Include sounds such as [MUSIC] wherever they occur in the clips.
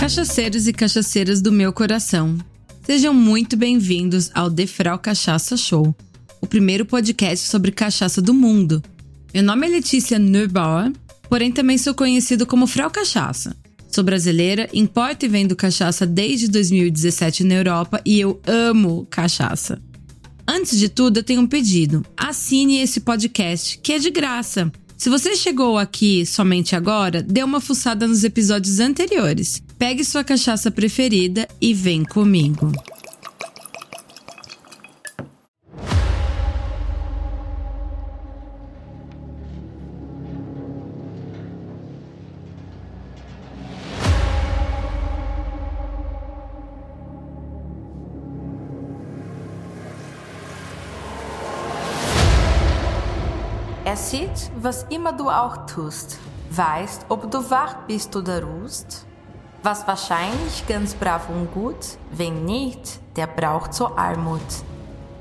Cachaceiros e cachaceiras do meu coração. Sejam muito bem-vindos ao Defral Cachaça Show, o primeiro podcast sobre cachaça do mundo. Meu nome é Letícia Neubauer, porém também sou conhecido como Frau Cachaça. Sou brasileira, importo e vendo cachaça desde 2017 na Europa e eu amo cachaça. Antes de tudo, eu tenho um pedido. Assine esse podcast, que é de graça. Se você chegou aqui somente agora, dê uma fuçada nos episódios anteriores. Pegue sua cachaça preferida e vem comigo. Er sieht, was immer du auch tust, weißt, ob du wach bist oder ruhst. Was wahrscheinlich ganz brav und gut, wenn nicht, der braucht so Almut.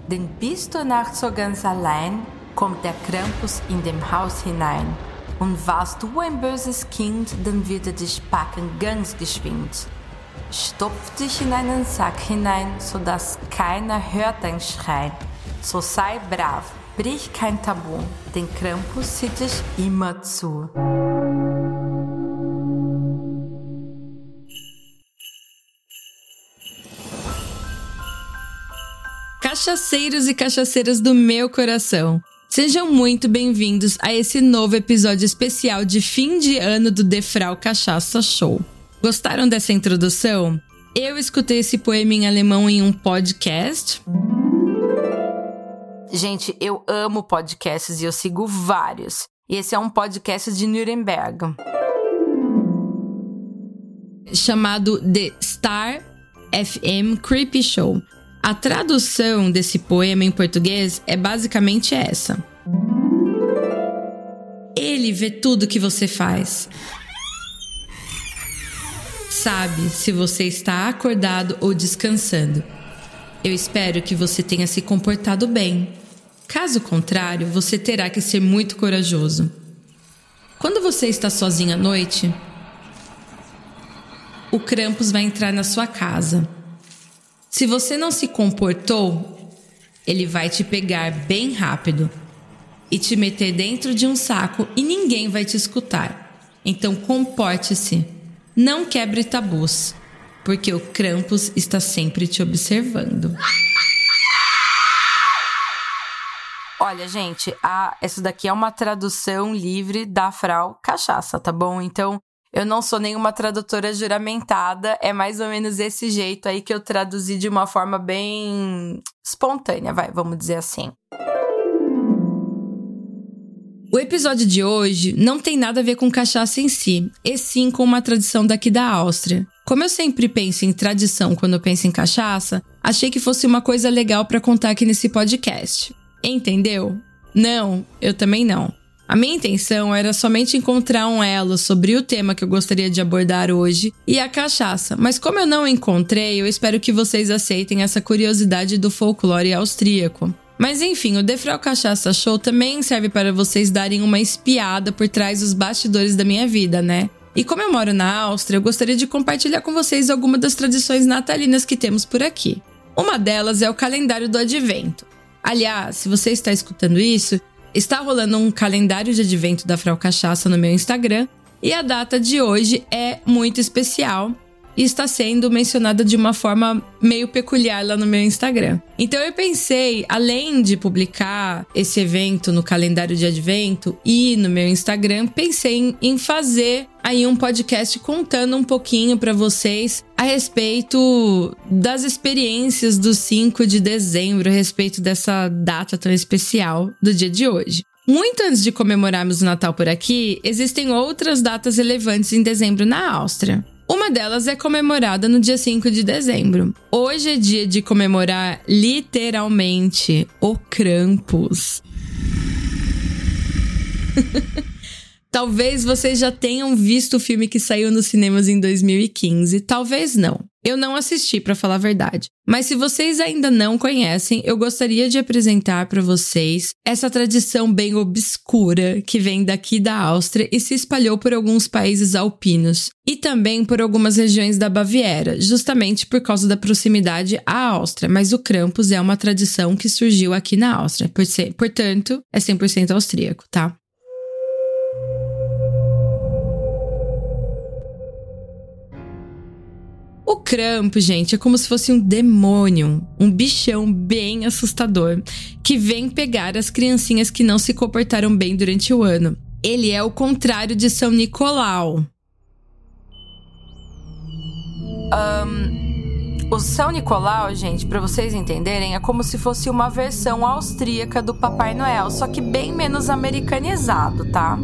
Denn bist du nachts so ganz allein, kommt der Krampus in dem Haus hinein. Und warst du ein böses Kind, dann wird er dich packen ganz geschwind. Stopf dich in einen Sack hinein, sodass keiner hört dein Schrei. So sei brav, brich kein Tabu, denn Krampus sieht dich immer zu. Cachaceiros e cachaceiras do meu coração. Sejam muito bem-vindos a esse novo episódio especial de fim de ano do Defral Cachaça Show. Gostaram dessa introdução? Eu escutei esse poema em alemão em um podcast. Gente, eu amo podcasts e eu sigo vários. E esse é um podcast de Nuremberg. Chamado The Star FM Creepy Show. A tradução desse poema em português é basicamente essa: Ele vê tudo que você faz. Sabe se você está acordado ou descansando. Eu espero que você tenha se comportado bem. Caso contrário, você terá que ser muito corajoso. Quando você está sozinho à noite, o Krampus vai entrar na sua casa. Se você não se comportou, ele vai te pegar bem rápido e te meter dentro de um saco e ninguém vai te escutar. Então comporte-se. Não quebre tabus, porque o Krampus está sempre te observando. Olha, gente, a, essa daqui é uma tradução livre da Frau Cachaça, tá bom? Então, eu não sou nenhuma tradutora juramentada, é mais ou menos esse jeito aí que eu traduzi de uma forma bem espontânea, vai, vamos dizer assim. O episódio de hoje não tem nada a ver com cachaça em si, e sim com uma tradição daqui da Áustria. Como eu sempre penso em tradição quando penso em cachaça, achei que fosse uma coisa legal para contar aqui nesse podcast. Entendeu? Não, eu também não. A minha intenção era somente encontrar um elo sobre o tema que eu gostaria de abordar hoje e a cachaça, mas como eu não encontrei, eu espero que vocês aceitem essa curiosidade do folclore austríaco. Mas enfim, o Defrau Cachaça Show também serve para vocês darem uma espiada por trás dos bastidores da minha vida, né? E como eu moro na Áustria, eu gostaria de compartilhar com vocês algumas das tradições natalinas que temos por aqui. Uma delas é o calendário do advento. Aliás, se você está escutando isso, está rolando um calendário de advento da Frau Cachaça no meu Instagram e a data de hoje é muito especial e está sendo mencionada de uma forma meio peculiar lá no meu Instagram. Então eu pensei, além de publicar esse evento no calendário de advento e no meu Instagram, pensei em, fazer aí um podcast contando um pouquinho para vocês a respeito das experiências do 5 de dezembro, a respeito dessa data tão especial do dia de hoje. Muito antes de comemorarmos o Natal por aqui, existem outras datas relevantes em dezembro na Áustria. Uma delas é comemorada no dia 5 de dezembro. Hoje é dia de comemorar literalmente o Krampus. [LAUGHS] Talvez vocês já tenham visto o filme que saiu nos cinemas em 2015, talvez não. Eu não assisti, para falar a verdade. Mas se vocês ainda não conhecem, eu gostaria de apresentar para vocês essa tradição bem obscura que vem daqui da Áustria e se espalhou por alguns países alpinos e também por algumas regiões da Baviera, justamente por causa da proximidade à Áustria. Mas o Krampus é uma tradição que surgiu aqui na Áustria, portanto, é 100% austríaco, tá? O Krampus, gente, é como se fosse um demônio, um bichão bem assustador, que vem pegar as criancinhas que não se comportaram bem durante o ano. Ele é o contrário de São Nicolau. Um, o São Nicolau, gente, para vocês entenderem, é como se fosse uma versão austríaca do Papai Noel, só que bem menos americanizado, tá?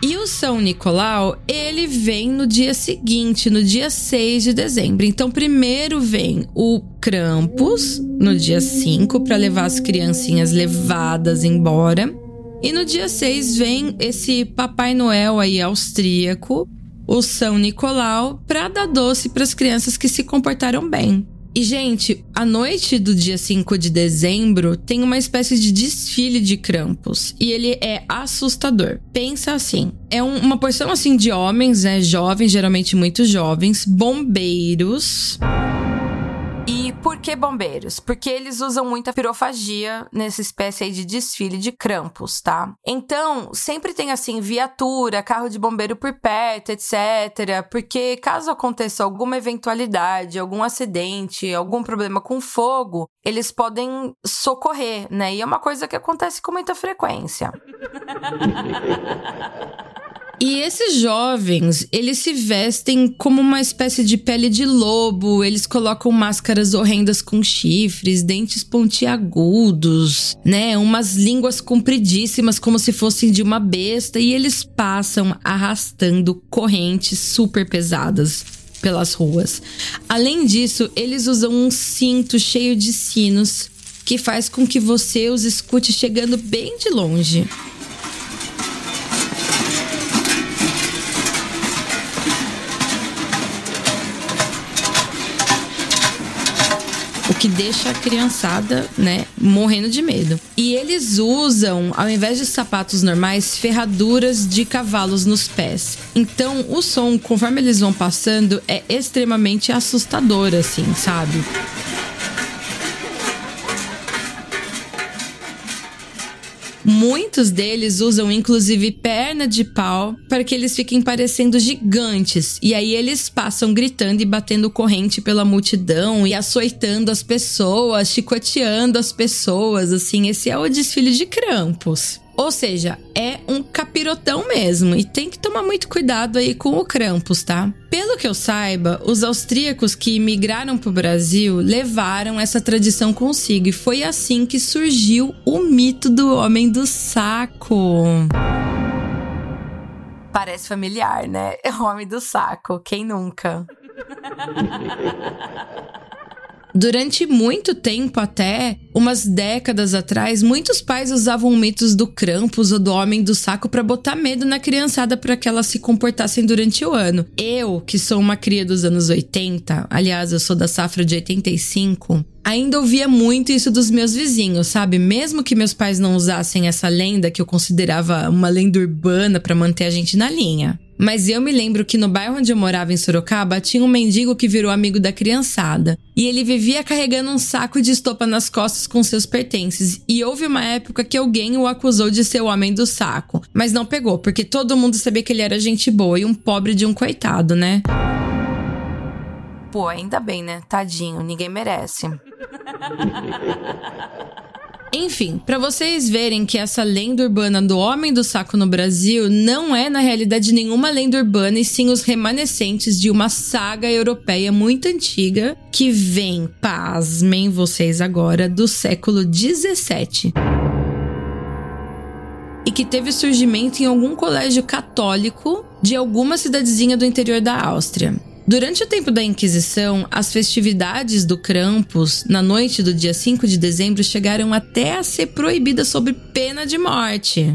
E o São Nicolau, ele vem no dia seguinte, no dia 6 de dezembro. Então, primeiro vem o Krampus, no dia 5, para levar as criancinhas levadas embora. E no dia 6 vem esse Papai Noel aí austríaco, o São Nicolau, para dar doce para as crianças que se comportaram bem. E, gente, a noite do dia 5 de dezembro tem uma espécie de desfile de Krampus. E ele é assustador. Pensa assim: é um, uma porção assim de homens, né? Jovens, geralmente muito jovens, bombeiros por que bombeiros? Porque eles usam muita pirofagia nessa espécie aí de desfile de Krampus, tá? Então, sempre tem assim viatura, carro de bombeiro por perto, etc. Porque caso aconteça alguma eventualidade, algum acidente, algum problema com fogo, eles podem socorrer, né? E é uma coisa que acontece com muita frequência. [LAUGHS] E esses jovens, eles se vestem como uma espécie de pele de lobo, eles colocam máscaras horrendas com chifres, dentes pontiagudos, né? Umas línguas compridíssimas como se fossem de uma besta e eles passam arrastando correntes super pesadas pelas ruas. Além disso, eles usam um cinto cheio de sinos que faz com que você os escute chegando bem de longe. Que deixa a criançada, né, morrendo de medo. E eles usam, ao invés de sapatos normais, ferraduras de cavalos nos pés. Então, o som, conforme eles vão passando, é extremamente assustador, assim, sabe? Muitos deles usam inclusive perna de pau para que eles fiquem parecendo gigantes. E aí eles passam gritando e batendo corrente pela multidão e açoitando as pessoas, chicoteando as pessoas. Assim, esse é o desfile de Krampus. Ou seja, é um capirotão mesmo e tem que tomar muito cuidado aí com o Krampus, tá? Pelo que eu saiba, os austríacos que migraram para o Brasil levaram essa tradição consigo e foi assim que surgiu o mito do homem do saco. Parece familiar, né? [LAUGHS] O homem do saco, quem nunca? [LAUGHS] Durante muito tempo, até umas décadas atrás, muitos pais usavam mitos do Krampus ou do Homem do Saco para botar medo na criançada para que elas se comportassem durante o ano. Eu, que sou uma cria dos anos 80, aliás, eu sou da safra de 85, ainda ouvia muito isso dos meus vizinhos, sabe? Mesmo que meus pais não usassem essa lenda que eu considerava uma lenda urbana para manter a gente na linha. Mas eu me lembro que no bairro onde eu morava, em Sorocaba, tinha um mendigo que virou amigo da criançada. E ele vivia carregando um saco de estopa nas costas com seus pertences. E houve uma época que alguém o acusou de ser o homem do saco. Mas não pegou, porque todo mundo sabia que ele era gente boa e um pobre de um coitado, né? Pô, ainda bem, né? Tadinho, ninguém merece. [LAUGHS] Enfim, para vocês verem que essa lenda urbana do Homem do Saco no Brasil não é na realidade nenhuma lenda urbana e sim os remanescentes de uma saga europeia muito antiga que vem, pasmem vocês agora, do século 17 e que teve surgimento em algum colégio católico de alguma cidadezinha do interior da Áustria. Durante o tempo da Inquisição, as festividades do Krampus, na noite do dia 5 de dezembro, chegaram até a ser proibidas sob pena de morte.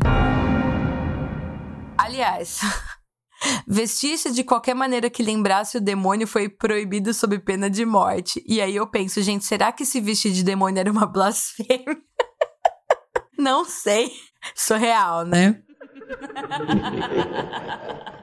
Aliás, [LAUGHS] vestir-se de qualquer maneira que lembrasse o demônio foi proibido sob pena de morte. E aí eu penso, gente, será que se vestir de demônio era uma [LAUGHS] blasfêmia? Não sei. Surreal, né? [LAUGHS]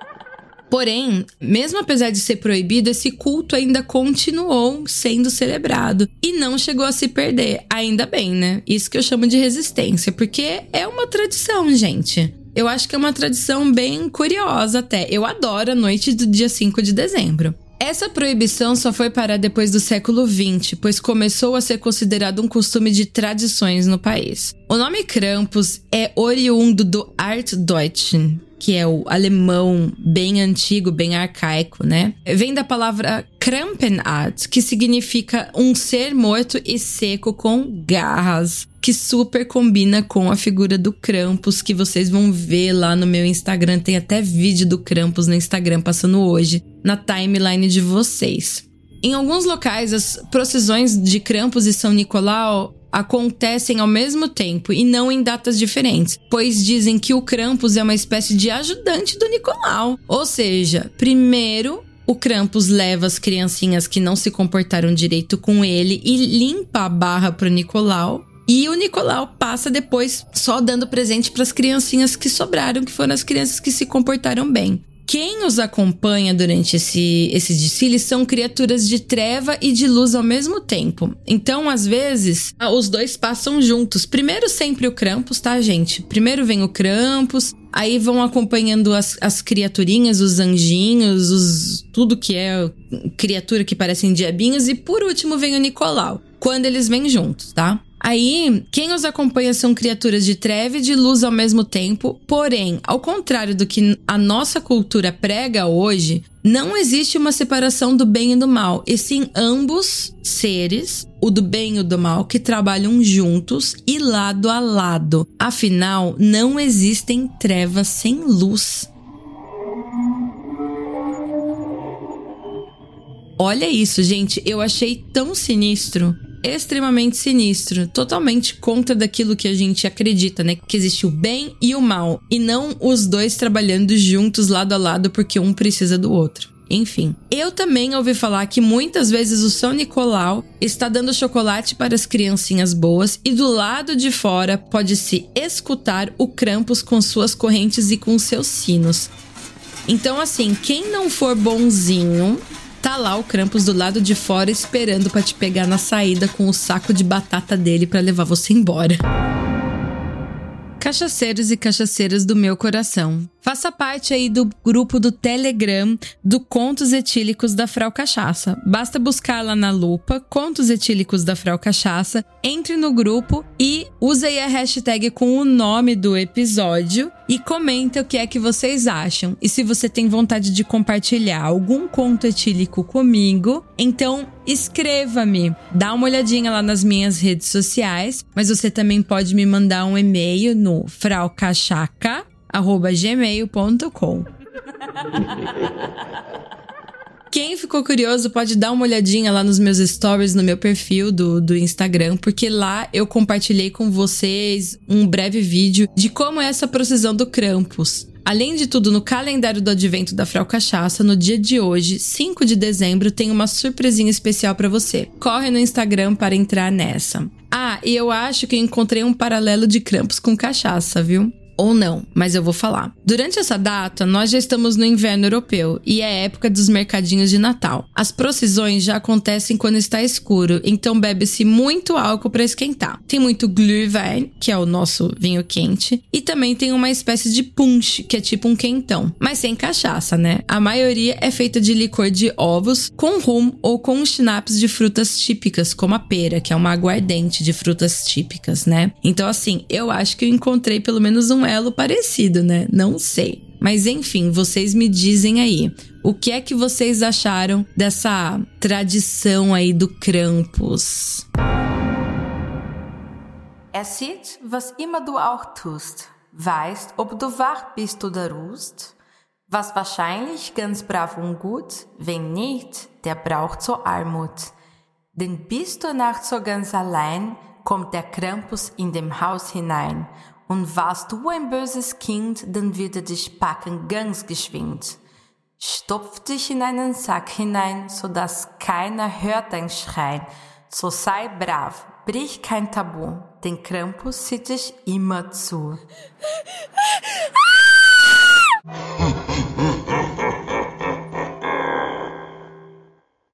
Porém, mesmo apesar de ser proibido, esse culto ainda continuou sendo celebrado e não chegou a se perder. Ainda bem, né? Isso que eu chamo de resistência, porque é uma tradição, gente. Eu acho que é uma tradição bem curiosa até. Eu adoro a noite do dia 5 de dezembro. Essa proibição só foi parar depois do século XX, pois começou a ser considerado um costume de tradições no país. O nome Krampus é oriundo do Altdeutschen, que é o alemão bem antigo, bem arcaico, né? Vem da palavra Krampenart, que significa um ser morto e seco com garras, que super combina com a figura do Krampus, que vocês vão ver lá no meu Instagram. Tem até vídeo do Krampus no Instagram passando hoje, na timeline de vocês. Em alguns locais, as procissões de Krampus e São Nicolau acontecem ao mesmo tempo e não em datas diferentes, pois dizem que o Krampus é uma espécie de ajudante do Nicolau. Ou seja, primeiro o Krampus leva as criancinhas que não se comportaram direito com ele e limpa a barra pro Nicolau. E o Nicolau passa depois só dando presente para as criancinhas que sobraram, que foram as crianças que se comportaram bem. Quem os acompanha durante esse, esse desfile são criaturas de treva e de luz ao mesmo tempo. Então, às vezes, os dois passam juntos. Primeiro, sempre o Krampus, tá, gente? Primeiro vem o Krampus, aí vão acompanhando as, as criaturinhas, os anjinhos, os, tudo que é criatura que parecem diabinhos, e por último vem o Nicolau, quando eles vêm juntos, tá? Aí, quem os acompanha são criaturas de treva e de luz ao mesmo tempo, porém, ao contrário do que a nossa cultura prega hoje, não existe uma separação do bem e do mal, e sim ambos seres, o do bem e o do mal, que trabalham juntos e lado a lado. Afinal, não existem trevas sem luz. Olha isso, gente, eu achei tão sinistro extremamente sinistro, totalmente contra daquilo que a gente acredita, né? Que existe o bem e o mal, e não os dois trabalhando juntos lado a lado porque um precisa do outro. Enfim, eu também ouvi falar que muitas vezes o São Nicolau está dando chocolate para as criancinhas boas e do lado de fora pode-se escutar o Krampus com suas correntes e com seus sinos. Então, assim, quem não for bonzinho Tá lá o Krampus do lado de fora esperando para te pegar na saída com o saco de batata dele para levar você embora. Cachaceiros e cachaceiras do meu coração. Faça parte aí do grupo do Telegram do Contos Etílicos da Frau Cachaça. Basta buscar lá na lupa Contos Etílicos da Frau Cachaça, entre no grupo e use aí a hashtag com o nome do episódio e comenta o que é que vocês acham. E se você tem vontade de compartilhar algum conto etílico comigo, então escreva-me. Dá uma olhadinha lá nas minhas redes sociais, mas você também pode me mandar um e-mail no fraucachaca gmail.com. [LAUGHS] Quem ficou curioso pode dar uma olhadinha lá nos meus stories no meu perfil do, do Instagram, porque lá eu compartilhei com vocês um breve vídeo de como é essa procissão do Krampus. Além de tudo, no calendário do advento da Frau Cachaça, no dia de hoje, 5 de dezembro, tem uma surpresinha especial para você. Corre no Instagram para entrar nessa. Ah, e eu acho que encontrei um paralelo de Krampus com cachaça, viu? Ou não, mas eu vou falar. Durante essa data, nós já estamos no inverno europeu e é época dos mercadinhos de Natal. As procissões já acontecem quando está escuro, então bebe-se muito álcool para esquentar. Tem muito Glühwein, que é o nosso vinho quente, e também tem uma espécie de punch, que é tipo um quentão, mas sem cachaça, né? A maioria é feita de licor de ovos com rum ou com schnapps de frutas típicas, como a pera, que é uma aguardente de frutas típicas, né? Então assim, eu acho que eu encontrei pelo menos um elo parecido, né? Não sei. Mas enfim, vocês me dizem aí. O que é que vocês acharam dessa tradição aí do Krampus? Er sieht, was immer du auch tust. Weißt, ob du wach bist oder ruhst. Was wahrscheinlich ganz brav und gut, wenn nicht, der braucht zur Armut. Denn bist du nachts so ganz allein, kommt der Krampus in dem Haus hinein. und warst du ein böses Kind, dann wird er dich packen ganz geschwind. Stopf dich in einen Sack hinein, so dass keiner hört dein Schreien. So sei brav, brich kein Tabu, denn Krampus sieht dich immer zu. [LAUGHS]